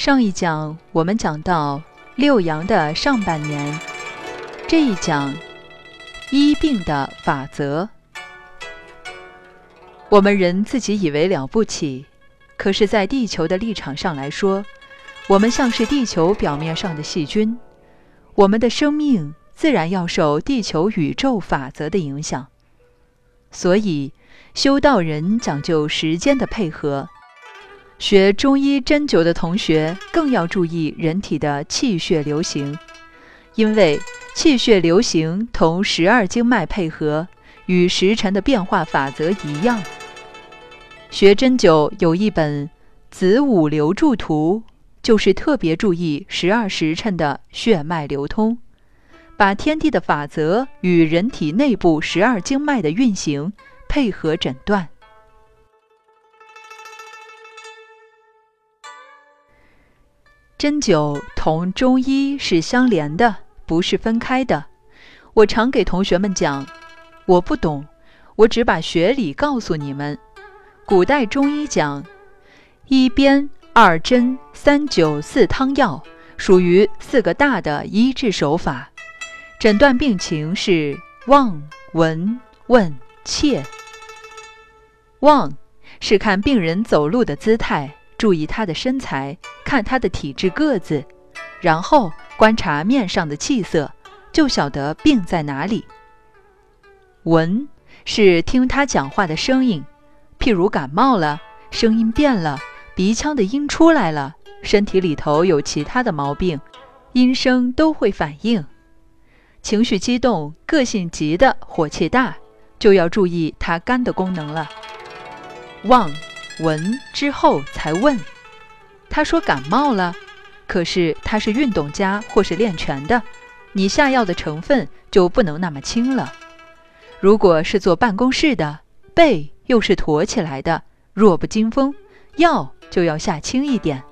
上一讲我们讲到六阳的上半年，这一讲医病的法则。我们人自己以为了不起，可是，在地球的立场上来说，我们像是地球表面上的细菌，我们的生命自然要受地球宇宙法则的影响。所以，修道人讲究时间的配合。学中医针灸的同学更要注意人体的气血流行，因为气血流行同十二经脉配合，与时辰的变化法则一样。学针灸有一本《子午流注图》，就是特别注意十二时辰的血脉流通，把天地的法则与人体内部十二经脉的运行配合诊断。针灸同中医是相连的，不是分开的。我常给同学们讲，我不懂，我只把学理告诉你们。古代中医讲，一鞭、二针、三灸、四汤药，属于四个大的医治手法。诊断病情是望、闻、问、切。望是看病人走路的姿态。注意他的身材，看他的体质个子，然后观察面上的气色，就晓得病在哪里。闻是听他讲话的声音，譬如感冒了，声音变了，鼻腔的音出来了，身体里头有其他的毛病，音声都会反应。情绪激动、个性急的、火气大，就要注意他肝的功能了。望。闻之后才问，他说感冒了，可是他是运动家或是练拳的，你下药的成分就不能那么轻了。如果是坐办公室的，背又是驼起来的，弱不禁风，药就要下轻一点，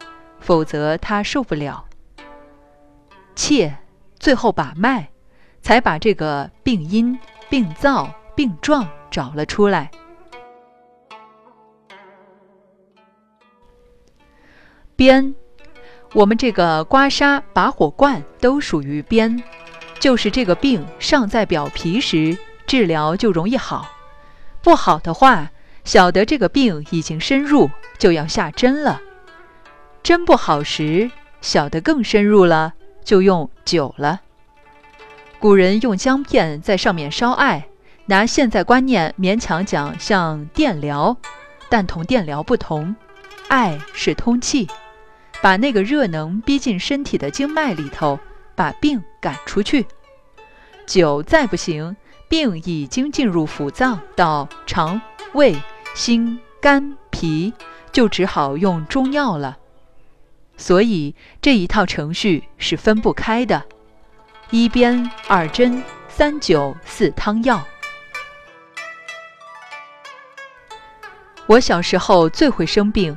否则他受不了。切，最后把脉，才把这个病因、病灶、病状找了出来。边，我们这个刮痧、拔火罐都属于边，就是这个病尚在表皮时，治疗就容易好；不好的话，晓得这个病已经深入，就要下针了。针不好时，晓得更深入了，就用灸了。古人用姜片在上面烧艾，拿现在观念勉强讲像电疗，但同电疗不同，艾是通气。把那个热能逼进身体的经脉里头，把病赶出去。灸再不行，病已经进入腑脏到肠胃、心、肝、脾，就只好用中药了。所以这一套程序是分不开的：一鞭、二针、三灸、四汤药。我小时候最会生病。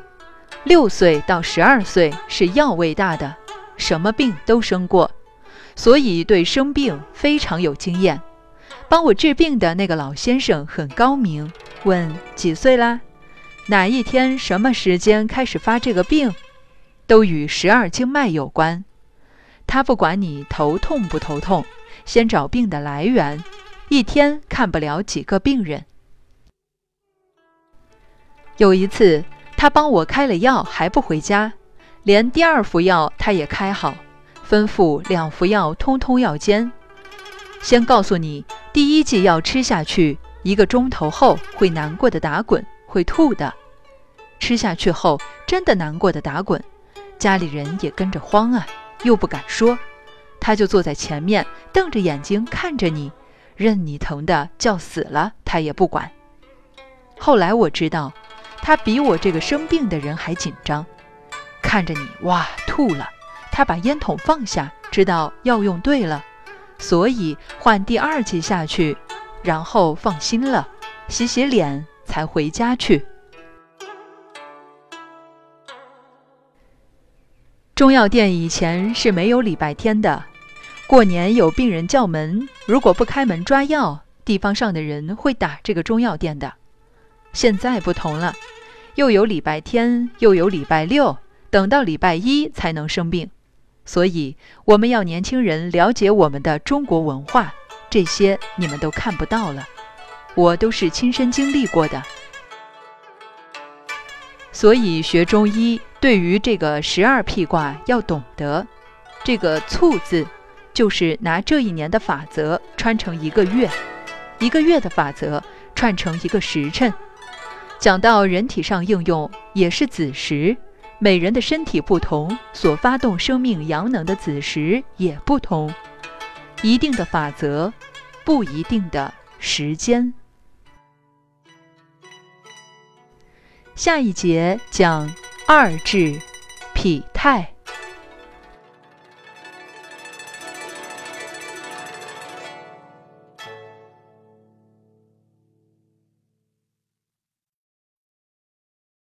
六岁到十二岁是药味大的，什么病都生过，所以对生病非常有经验。帮我治病的那个老先生很高明，问几岁啦？哪一天什么时间开始发这个病，都与十二经脉有关。他不管你头痛不头痛，先找病的来源，一天看不了几个病人。有一次。他帮我开了药还不回家，连第二服药他也开好，吩咐两服药通通要煎。先告诉你，第一剂药吃下去，一个钟头后会难过的打滚，会吐的。吃下去后真的难过的打滚，家里人也跟着慌啊，又不敢说，他就坐在前面瞪着眼睛看着你，任你疼的叫死了他也不管。后来我知道。他比我这个生病的人还紧张，看着你哇吐了，他把烟筒放下，知道药用对了，所以换第二剂下去，然后放心了，洗洗脸才回家去。中药店以前是没有礼拜天的，过年有病人叫门，如果不开门抓药，地方上的人会打这个中药店的。现在不同了，又有礼拜天，又有礼拜六，等到礼拜一才能生病。所以，我们要年轻人了解我们的中国文化，这些你们都看不到了，我都是亲身经历过的。所以学中医，对于这个十二辟卦要懂得，这个促字，就是拿这一年的法则穿成一个月，一个月的法则串成一个时辰。讲到人体上应用，也是子时，每人的身体不同，所发动生命阳能的子时也不同，一定的法则，不一定的时间。下一节讲二至，脾态。